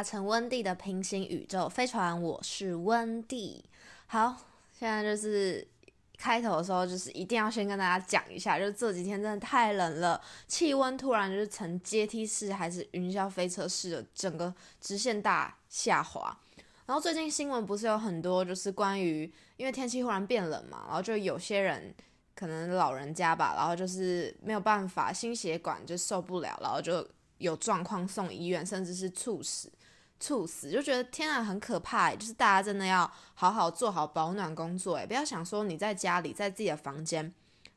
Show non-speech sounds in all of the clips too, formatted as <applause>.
欢迎搭乘温蒂的平行宇宙飞船，我是温蒂。好，现在就是开头的时候，就是一定要先跟大家讲一下，就是这几天真的太冷了，气温突然就是呈阶梯式还是云霄飞车式的整个直线大下滑。然后最近新闻不是有很多，就是关于因为天气忽然变冷嘛，然后就有些人可能老人家吧，然后就是没有办法，心血管就受不了，然后就。有状况送医院，甚至是猝死，猝死就觉得天啊，很可怕。就是大家真的要好好做好保暖工作，诶，不要想说你在家里，在自己的房间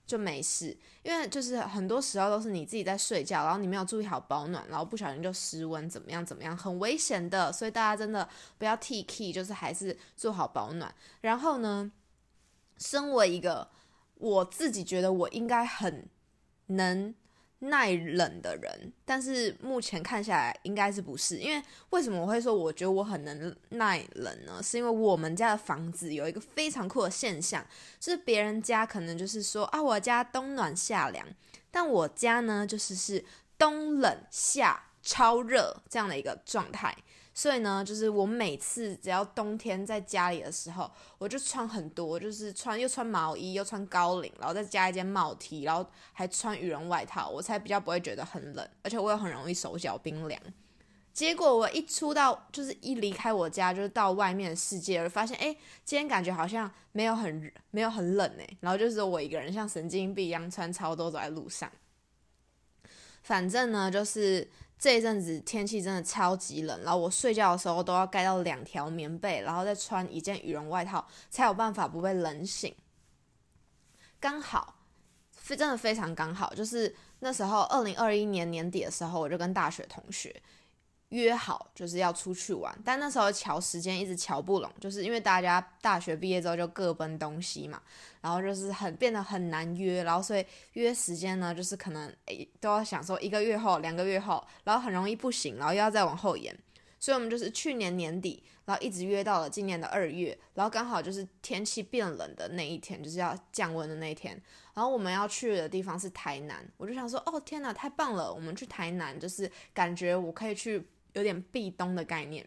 就没事，因为就是很多时候都是你自己在睡觉，然后你没有注意好保暖，然后不小心就失温，怎么样怎么样，很危险的。所以大家真的不要 T K，就是还是做好保暖。然后呢，身为一个我自己觉得我应该很能。耐冷的人，但是目前看下来应该是不是？因为为什么我会说我觉得我很能耐冷呢？是因为我们家的房子有一个非常酷的现象，就是别人家可能就是说啊，我家冬暖夏凉，但我家呢就是是冬冷夏超热这样的一个状态。所以呢，就是我每次只要冬天在家里的时候，我就穿很多，就是穿又穿毛衣，又穿高领，然后再加一件帽 T，然后还穿羽绒外套，我才比较不会觉得很冷，而且我又很容易手脚冰凉。结果我一出到，就是一离开我家，就是到外面的世界，我发现，哎，今天感觉好像没有很没有很冷哎，然后就是我一个人像神经病一样穿超多走在路上。反正呢，就是这一阵子天气真的超级冷，然后我睡觉的时候都要盖到两条棉被，然后再穿一件羽绒外套，才有办法不被冷醒。刚好，非真的非常刚好，就是那时候二零二一年年底的时候，我就跟大学同学。约好就是要出去玩，但那时候瞧时间一直瞧不拢，就是因为大家大学毕业之后就各奔东西嘛，然后就是很变得很难约，然后所以约时间呢，就是可能诶都要想说一个月后、两个月后，然后很容易不行，然后又要再往后延，所以我们就是去年年底，然后一直约到了今年的二月，然后刚好就是天气变冷的那一天，就是要降温的那一天，然后我们要去的地方是台南，我就想说哦天哪，太棒了，我们去台南就是感觉我可以去。有点避冬的概念，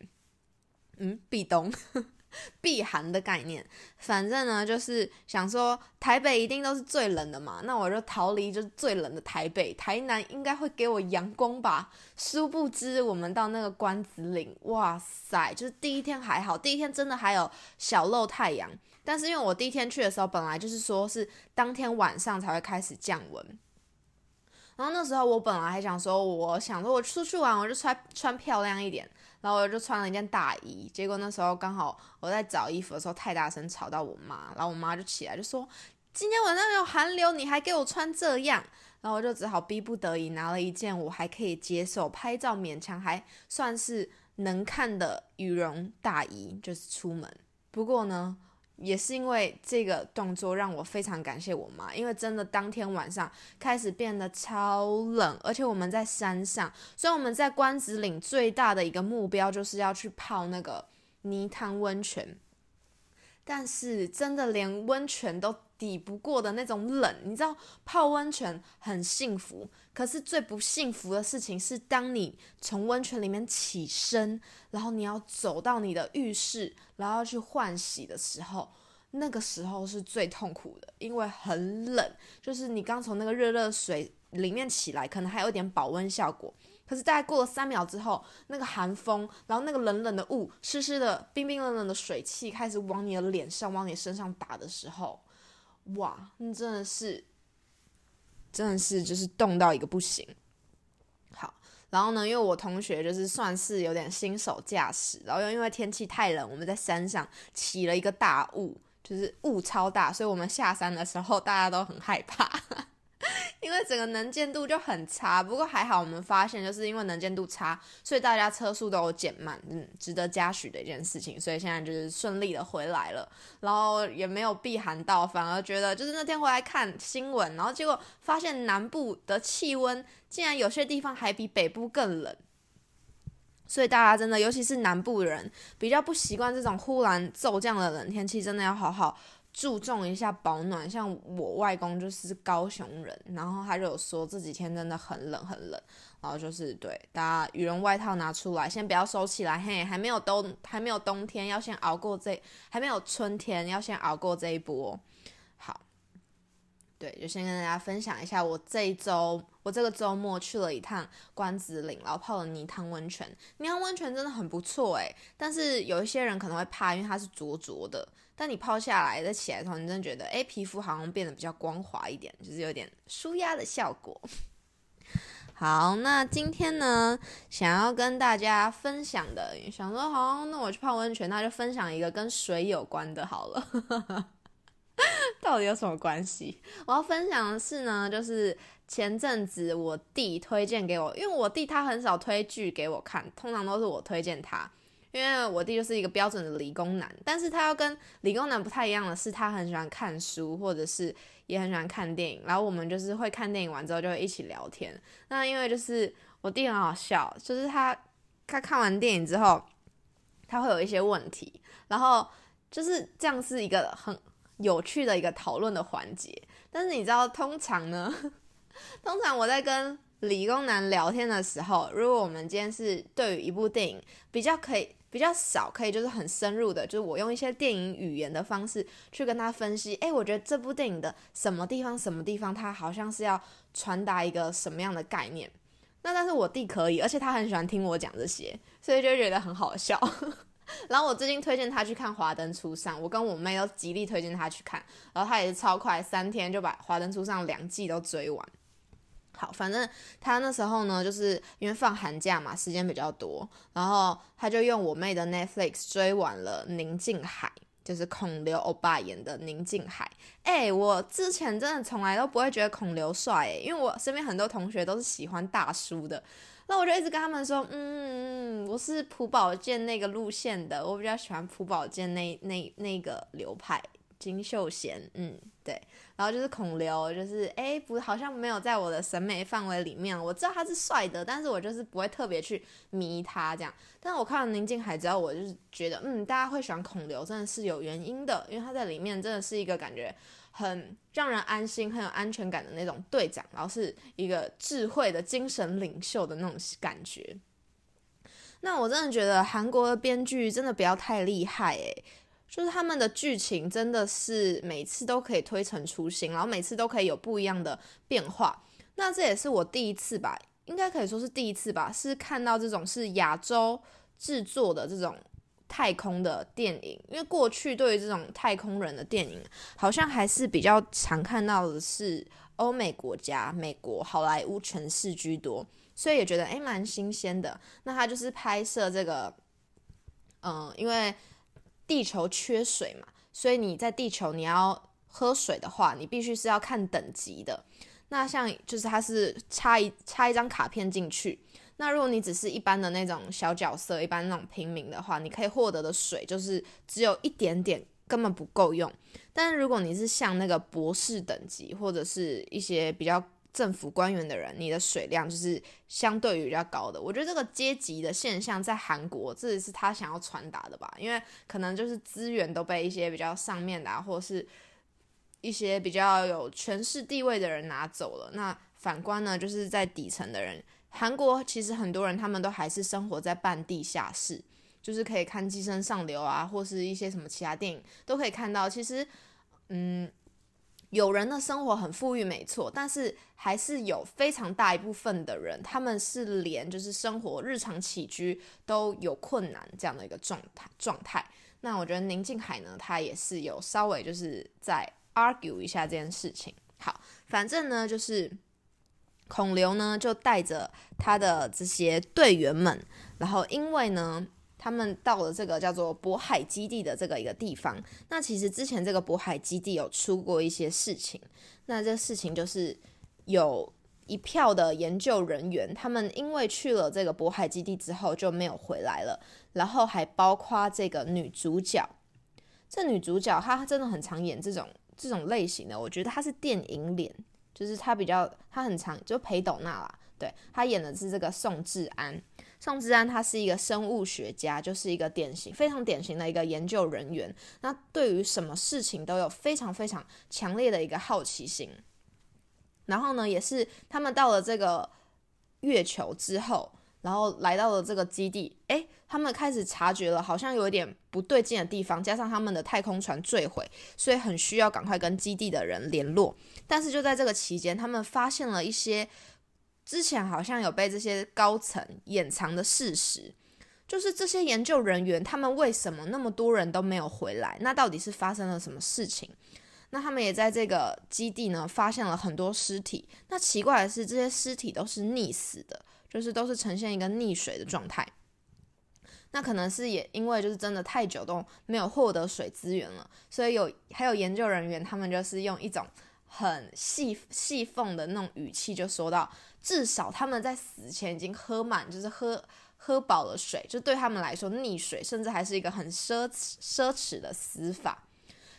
嗯，避冬、<laughs> 避寒的概念。反正呢，就是想说台北一定都是最冷的嘛，那我就逃离就是最冷的台北。台南应该会给我阳光吧？殊不知我们到那个关子岭，哇塞，就是第一天还好，第一天真的还有小露太阳。但是因为我第一天去的时候，本来就是说是当天晚上才会开始降温。然后那时候我本来还想说，我想说我出去玩，我就穿穿漂亮一点，然后我就穿了一件大衣。结果那时候刚好我在找衣服的时候太大声吵到我妈，然后我妈就起来就说：“今天晚上有寒流，你还给我穿这样。”然后我就只好逼不得已拿了一件我还可以接受、拍照勉强还算是能看的羽绒大衣，就是出门。不过呢。也是因为这个动作让我非常感谢我妈，因为真的当天晚上开始变得超冷，而且我们在山上，所以我们在关子岭最大的一个目标就是要去泡那个泥汤温泉，但是真的连温泉都。抵不过的那种冷，你知道泡温泉很幸福，可是最不幸福的事情是，当你从温泉里面起身，然后你要走到你的浴室，然后去换洗的时候，那个时候是最痛苦的，因为很冷，就是你刚从那个热热水里面起来，可能还有一点保温效果，可是大概过了三秒之后，那个寒风，然后那个冷冷的雾，湿湿的、冰冰冷冷的水汽开始往你的脸上、往你身上打的时候。哇，那真的是，真的是就是冻到一个不行。好，然后呢，因为我同学就是算是有点新手驾驶，然后又因为天气太冷，我们在山上起了一个大雾，就是雾超大，所以我们下山的时候大家都很害怕。<laughs> 因为整个能见度就很差，不过还好，我们发现就是因为能见度差，所以大家车速都有减慢，嗯，值得嘉许的一件事情。所以现在就是顺利的回来了，然后也没有避寒到，反而觉得就是那天回来看新闻，然后结果发现南部的气温竟然有些地方还比北部更冷，所以大家真的，尤其是南部人比较不习惯这种忽然骤降的冷天气，真的要好好。注重一下保暖。像我外公就是高雄人，然后他就有说这几天真的很冷很冷，然后就是对大家羽绒外套拿出来，先不要收起来，嘿，还没有冬还没有冬天，要先熬过这，还没有春天，要先熬过这一波。好，对，就先跟大家分享一下我这一周。我这个周末去了一趟关子岭，然后泡了泥汤温泉。泥汤温泉真的很不错诶，但是有一些人可能会怕，因为它是浊浊的。但你泡下来再起来的时候，你真的觉得，诶，皮肤好像变得比较光滑一点，就是有点舒压的效果。<laughs> 好，那今天呢，想要跟大家分享的，想说，好，那我去泡温泉，那就分享一个跟水有关的，好了。<laughs> <laughs> 到底有什么关系？我要分享的是呢，就是前阵子我弟推荐给我，因为我弟他很少推剧给我看，通常都是我推荐他。因为我弟就是一个标准的理工男，但是他要跟理工男不太一样的是，他很喜欢看书，或者是也很喜欢看电影。然后我们就是会看电影完之后就一起聊天。那因为就是我弟很好笑，就是他他看完电影之后，他会有一些问题，然后就是这样是一个很。有趣的一个讨论的环节，但是你知道，通常呢，<laughs> 通常我在跟理工男聊天的时候，如果我们今天是对于一部电影比较可以比较少可以就是很深入的，就是我用一些电影语言的方式去跟他分析，哎，我觉得这部电影的什么地方什么地方，它好像是要传达一个什么样的概念。那但是我弟可以，而且他很喜欢听我讲这些，所以就觉得很好笑。<laughs> 然后我最近推荐他去看《华灯初上》，我跟我妹都极力推荐他去看，然后他也是超快，三天就把《华灯初上》两季都追完。好，反正他那时候呢，就是因为放寒假嘛，时间比较多，然后他就用我妹的 Netflix 追完了《宁静海》，就是孔刘欧巴演的《宁静海》。哎，我之前真的从来都不会觉得孔刘帅，哎，因为我身边很多同学都是喜欢大叔的。那我就一直跟他们说，嗯，我是朴宝剑那个路线的，我比较喜欢朴宝剑那那那个流派，金秀贤，嗯，对，然后就是孔刘，就是哎，不，好像没有在我的审美范围里面。我知道他是帅的，但是我就是不会特别去迷他这样。但是我看了宁静海之后，我就是觉得，嗯，大家会喜欢孔刘，真的是有原因的，因为他在里面真的是一个感觉。很让人安心、很有安全感的那种队长，然后是一个智慧的精神领袖的那种感觉。那我真的觉得韩国的编剧真的不要太厉害诶，就是他们的剧情真的是每次都可以推陈出新，然后每次都可以有不一样的变化。那这也是我第一次吧，应该可以说是第一次吧，是看到这种是亚洲制作的这种。太空的电影，因为过去对于这种太空人的电影，好像还是比较常看到的是欧美国家、美国好莱坞诠释居多，所以也觉得诶蛮新鲜的。那他就是拍摄这个，嗯，因为地球缺水嘛，所以你在地球你要喝水的话，你必须是要看等级的。那像就是他是插一插一张卡片进去。那如果你只是一般的那种小角色，一般那种平民的话，你可以获得的水就是只有一点点，根本不够用。但是如果你是像那个博士等级，或者是一些比较政府官员的人，你的水量就是相对于比较高的。我觉得这个阶级的现象在韩国，这也是他想要传达的吧？因为可能就是资源都被一些比较上面的，或者是一些比较有权势地位的人拿走了。那反观呢，就是在底层的人。韩国其实很多人，他们都还是生活在半地下室，就是可以看《寄生上流》啊，或是一些什么其他电影都可以看到。其实，嗯，有人的生活很富裕，没错，但是还是有非常大一部分的人，他们是连就是生活日常起居都有困难这样的一个状态状态。那我觉得宁静海呢，他也是有稍微就是在 argue 一下这件事情。好，反正呢就是。孔刘呢，就带着他的这些队员们，然后因为呢，他们到了这个叫做渤海基地的这个一个地方。那其实之前这个渤海基地有出过一些事情。那这事情就是有一票的研究人员，他们因为去了这个渤海基地之后就没有回来了。然后还包括这个女主角，这女主角她真的很常演这种这种类型的，我觉得她是电影脸。就是他比较，他很长，就裴斗娜啦，对他演的是这个宋智安。宋智安他是一个生物学家，就是一个典型非常典型的一个研究人员。那对于什么事情都有非常非常强烈的一个好奇心。然后呢，也是他们到了这个月球之后，然后来到了这个基地，诶，他们开始察觉了，好像有一点不对劲的地方。加上他们的太空船坠毁，所以很需要赶快跟基地的人联络。但是就在这个期间，他们发现了一些。之前好像有被这些高层掩藏的事实，就是这些研究人员他们为什么那么多人都没有回来？那到底是发生了什么事情？那他们也在这个基地呢发现了很多尸体。那奇怪的是，这些尸体都是溺死的，就是都是呈现一个溺水的状态。那可能是也因为就是真的太久都没有获得水资源了，所以有还有研究人员他们就是用一种。很细细缝的那种语气就说到，至少他们在死前已经喝满，就是喝喝饱了水，就对他们来说溺水甚至还是一个很奢侈奢侈的死法。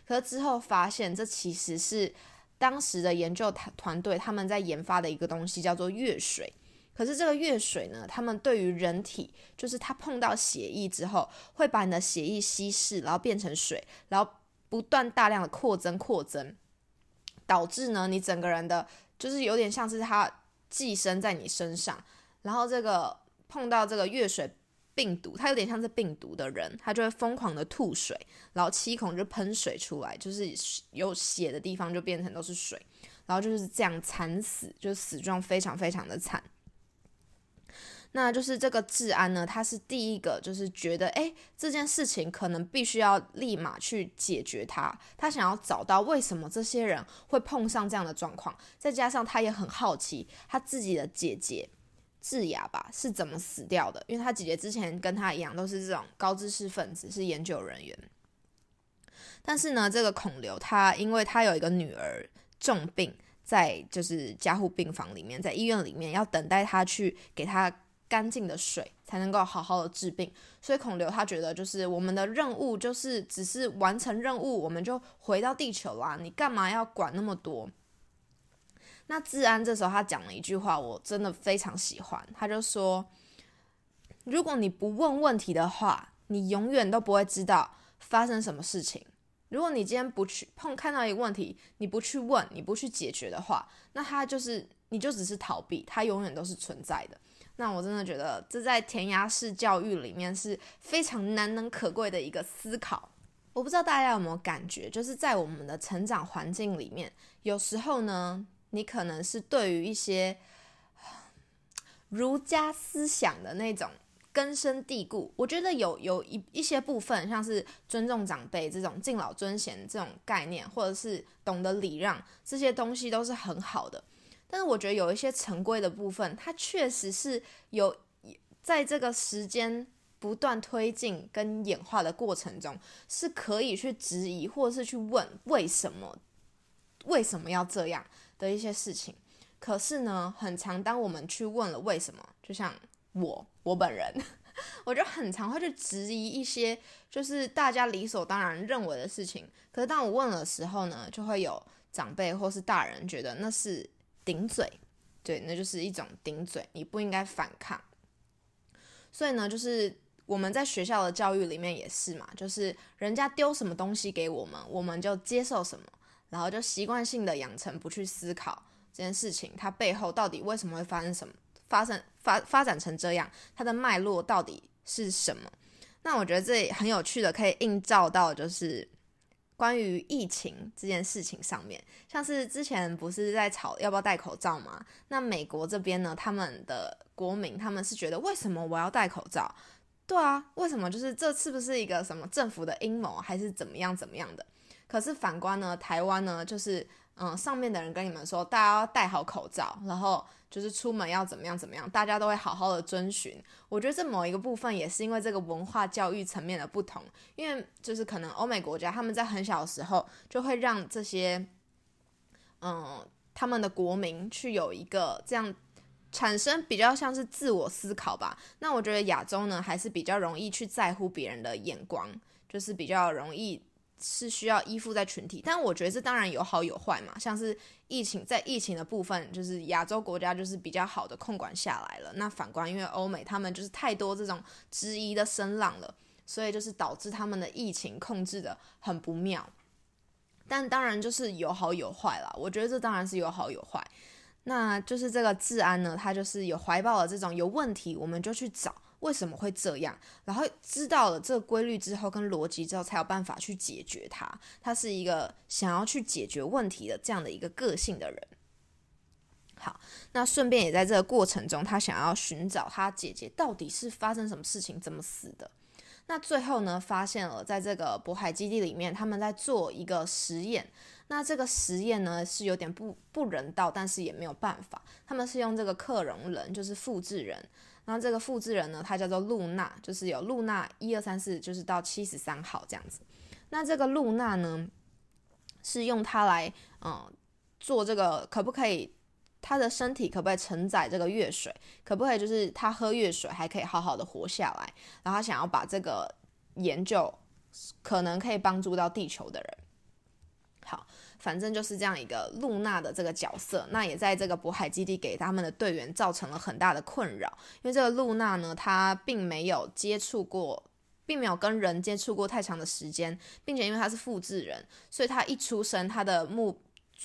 可是之后发现，这其实是当时的研究团团队他们在研发的一个东西，叫做月水。可是这个月水呢，他们对于人体，就是它碰到血液之后，会把你的血液稀释，然后变成水，然后不断大量的扩增扩增。导致呢，你整个人的，就是有点像是它寄生在你身上，然后这个碰到这个月水病毒，它有点像是病毒的人，他就会疯狂的吐水，然后七孔就喷水出来，就是有血的地方就变成都是水，然后就是这样惨死，就死状非常非常的惨。那就是这个治安呢，他是第一个，就是觉得，哎，这件事情可能必须要立马去解决它。他想要找到为什么这些人会碰上这样的状况，再加上他也很好奇他自己的姐姐智雅吧是怎么死掉的，因为他姐姐之前跟他一样都是这种高知识分子，是研究人员。但是呢，这个孔刘他因为他有一个女儿重病，在就是加护病房里面，在医院里面要等待他去给他。干净的水才能够好好的治病，所以孔刘他觉得就是我们的任务就是只是完成任务，我们就回到地球啦，你干嘛要管那么多？那治安这时候他讲了一句话，我真的非常喜欢，他就说：如果你不问问题的话，你永远都不会知道发生什么事情。如果你今天不去碰看到一个问题，你不去问，你不去解决的话，那他就是你就只是逃避，它永远都是存在的。那我真的觉得，这在填鸭式教育里面是非常难能可贵的一个思考。我不知道大家有没有感觉，就是在我们的成长环境里面，有时候呢，你可能是对于一些儒家思想的那种根深蒂固。我觉得有有一一些部分，像是尊重长辈这种敬老尊贤这种概念，或者是懂得礼让这些东西，都是很好的。但是我觉得有一些成规的部分，它确实是有在这个时间不断推进跟演化的过程中，是可以去质疑或者是去问为什么为什么要这样的一些事情。可是呢，很常当我们去问了为什么，就像我我本人，<laughs> 我就很常会去质疑一些就是大家理所当然认为的事情。可是当我问了时候呢，就会有长辈或是大人觉得那是。顶嘴，对，那就是一种顶嘴，你不应该反抗。所以呢，就是我们在学校的教育里面也是嘛，就是人家丢什么东西给我们，我们就接受什么，然后就习惯性的养成不去思考这件事情，它背后到底为什么会发生什么，发生发发展成这样，它的脉络到底是什么？那我觉得这很有趣的，可以映照到就是。关于疫情这件事情上面，像是之前不是在吵要不要戴口罩吗？那美国这边呢，他们的国民他们是觉得为什么我要戴口罩？对啊，为什么？就是这是不是一个什么政府的阴谋，还是怎么样怎么样的？可是反观呢，台湾呢，就是嗯，上面的人跟你们说，大家要戴好口罩，然后。就是出门要怎么样怎么样，大家都会好好的遵循。我觉得这某一个部分也是因为这个文化教育层面的不同，因为就是可能欧美国家他们在很小的时候就会让这些，嗯，他们的国民去有一个这样产生比较像是自我思考吧。那我觉得亚洲呢还是比较容易去在乎别人的眼光，就是比较容易是需要依附在群体，但我觉得这当然有好有坏嘛。像是疫情，在疫情的部分，就是亚洲国家就是比较好的控管下来了。那反观，因为欧美他们就是太多这种质疑的声浪了，所以就是导致他们的疫情控制的很不妙。但当然就是有好有坏啦，我觉得这当然是有好有坏。那就是这个治安呢，他就是有怀抱了这种有问题，我们就去找。为什么会这样？然后知道了这个规律之后跟逻辑之后，才有办法去解决它。他是一个想要去解决问题的这样的一个个性的人。好，那顺便也在这个过程中，他想要寻找他姐姐到底是发生什么事情，怎么死的。那最后呢，发现了在这个渤海基地里面，他们在做一个实验。那这个实验呢，是有点不不人道，但是也没有办法。他们是用这个克隆人，就是复制人。那这个复制人呢，他叫做露娜，就是有露娜一二三四，就是到七十三号这样子。那这个露娜呢，是用它来，嗯，做这个可不可以？他的身体可不可以承载这个月水？可不可以就是他喝月水还可以好好的活下来？然后他想要把这个研究可能可以帮助到地球的人。好。反正就是这样一个露娜的这个角色，那也在这个渤海基地给他们的队员造成了很大的困扰。因为这个露娜呢，她并没有接触过，并没有跟人接触过太长的时间，并且因为她是复制人，所以她一出生，她的目，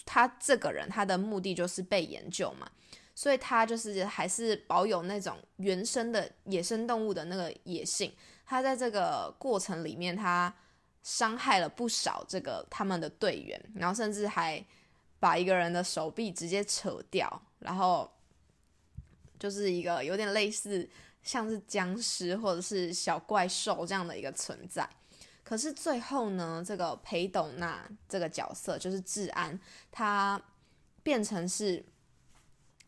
她这个人，她的目的就是被研究嘛，所以她就是还是保有那种原生的野生动物的那个野性。她在这个过程里面，她。伤害了不少这个他们的队员，然后甚至还把一个人的手臂直接扯掉，然后就是一个有点类似像是僵尸或者是小怪兽这样的一个存在。可是最后呢，这个裴斗娜这个角色就是治安，他变成是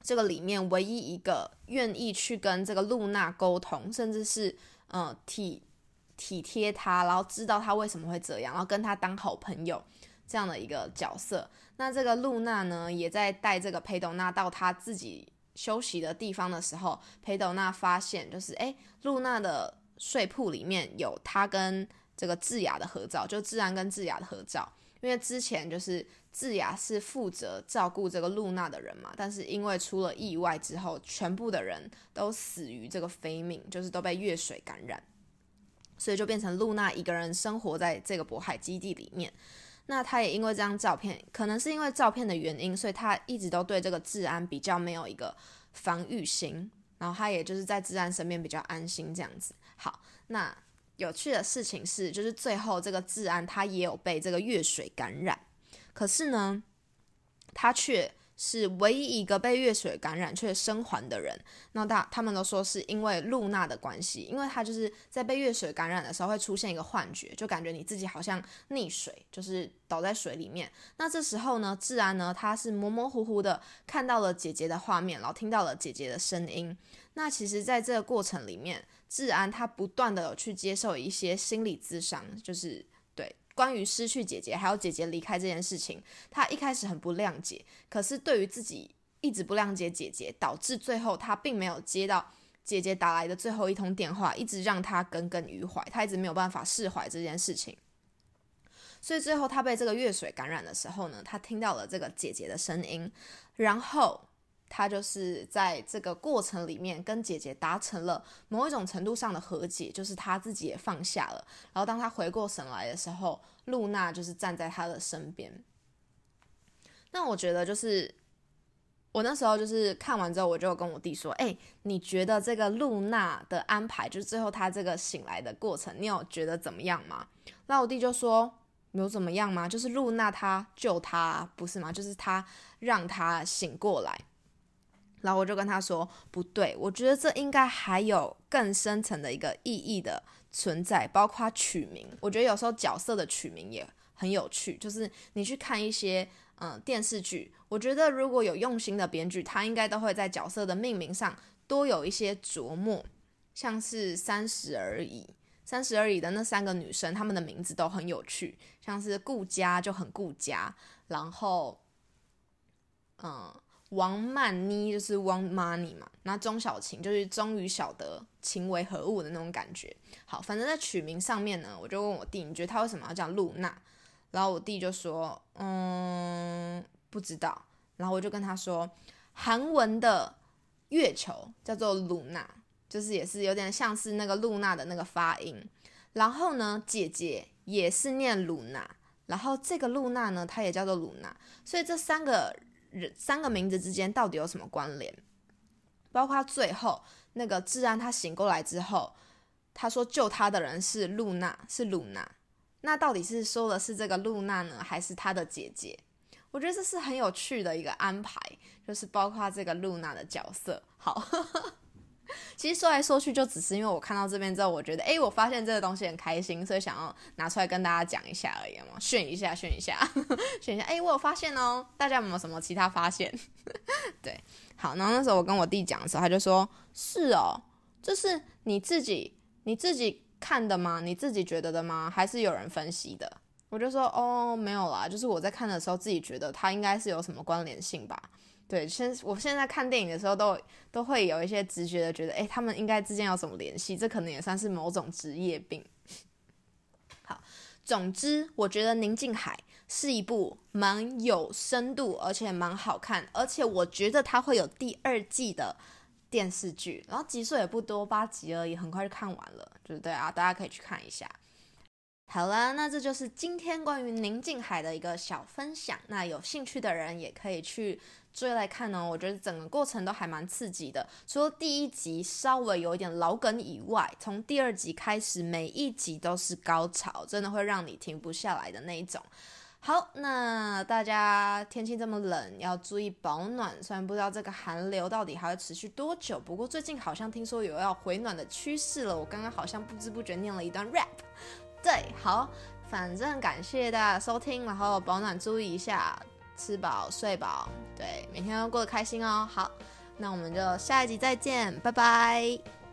这个里面唯一一个愿意去跟这个露娜沟通，甚至是呃替。体贴他，然后知道他为什么会这样，然后跟他当好朋友这样的一个角色。那这个露娜呢，也在带这个裴斗娜到他自己休息的地方的时候，裴斗娜发现就是哎，露娜的睡铺里面有他跟这个智雅的合照，就自然跟智雅的合照。因为之前就是智雅是负责照顾这个露娜的人嘛，但是因为出了意外之后，全部的人都死于这个非命，就是都被月水感染。所以就变成露娜一个人生活在这个渤海基地里面。那他也因为这张照片，可能是因为照片的原因，所以他一直都对这个治安比较没有一个防御心。然后他也就是在治安身边比较安心这样子。好，那有趣的事情是，就是最后这个治安他也有被这个月水感染，可是呢，他却。是唯一一个被月水感染却生还的人。那大他们都说是因为露娜的关系，因为他就是在被月水感染的时候会出现一个幻觉，就感觉你自己好像溺水，就是倒在水里面。那这时候呢，自然呢他是模模糊糊的看到了姐姐的画面，然后听到了姐姐的声音。那其实，在这个过程里面，治安他不断的去接受一些心理咨商，就是。关于失去姐姐还有姐姐离开这件事情，他一开始很不谅解，可是对于自己一直不谅解姐姐，导致最后他并没有接到姐姐打来的最后一通电话，一直让他耿耿于怀，他一直没有办法释怀这件事情。所以最后他被这个月水感染的时候呢，他听到了这个姐姐的声音，然后。他就是在这个过程里面跟姐姐达成了某一种程度上的和解，就是他自己也放下了。然后当他回过神来的时候，露娜就是站在他的身边。那我觉得就是我那时候就是看完之后，我就跟我弟说：“哎，你觉得这个露娜的安排，就是最后他这个醒来的过程，你有觉得怎么样吗？”那我弟就说：“有怎么样吗？就是露娜她救他，不是吗？就是他让他醒过来。”然后我就跟他说：“不对，我觉得这应该还有更深层的一个意义的存在，包括取名。我觉得有时候角色的取名也很有趣，就是你去看一些嗯电视剧，我觉得如果有用心的编剧，他应该都会在角色的命名上多有一些琢磨。像是《三十而已》，《三十而已》的那三个女生，她们的名字都很有趣，像是顾家就很顾家，然后嗯。”王曼妮就是王 money 嘛，那钟小晴就是终于晓得情为何物的那种感觉。好，反正在取名上面呢，我就问我弟，你觉得他为什么要叫露娜？然后我弟就说，嗯，不知道。然后我就跟他说，韩文的月球叫做露娜，就是也是有点像是那个露娜的那个发音。然后呢，姐姐也是念露娜，然后这个露娜呢，她也叫做露娜。所以这三个人三个名字之间到底有什么关联？包括最后那个治安他醒过来之后，他说救他的人是露娜，是露娜。那到底是说的是这个露娜呢，还是他的姐姐？我觉得这是很有趣的一个安排，就是包括这个露娜的角色。好，<laughs> <laughs> 其实说来说去，就只是因为我看到这边之后，我觉得，哎，我发现这个东西很开心，所以想要拿出来跟大家讲一下而已嘛，炫一下，炫一下，炫一下。哎，我有发现哦，大家有没有什么其他发现？<laughs> 对，好，然后那时候我跟我弟讲的时候，他就说：“是哦，这是你自己，你自己。”看的吗？你自己觉得的吗？还是有人分析的？我就说哦，没有啦，就是我在看的时候自己觉得它应该是有什么关联性吧。对，现我现在看电影的时候都都会有一些直觉的觉得，哎，他们应该之间有什么联系？这可能也算是某种职业病。<laughs> 好，总之我觉得《宁静海》是一部蛮有深度，而且蛮好看，而且我觉得它会有第二季的。电视剧，然后集数也不多，八集而已，很快就看完了，对不对啊？大家可以去看一下。好了，那这就是今天关于宁静海的一个小分享。那有兴趣的人也可以去追来看呢。我觉得整个过程都还蛮刺激的，除了第一集稍微有一点老梗以外，从第二集开始，每一集都是高潮，真的会让你停不下来的那一种。好，那大家天气这么冷，要注意保暖。虽然不知道这个寒流到底还会持续多久，不过最近好像听说有要回暖的趋势了。我刚刚好像不知不觉念了一段 rap。对，好，反正感谢大家收听，然后保暖注意一下，吃饱睡饱，对，每天都过得开心哦。好，那我们就下一集再见，拜拜。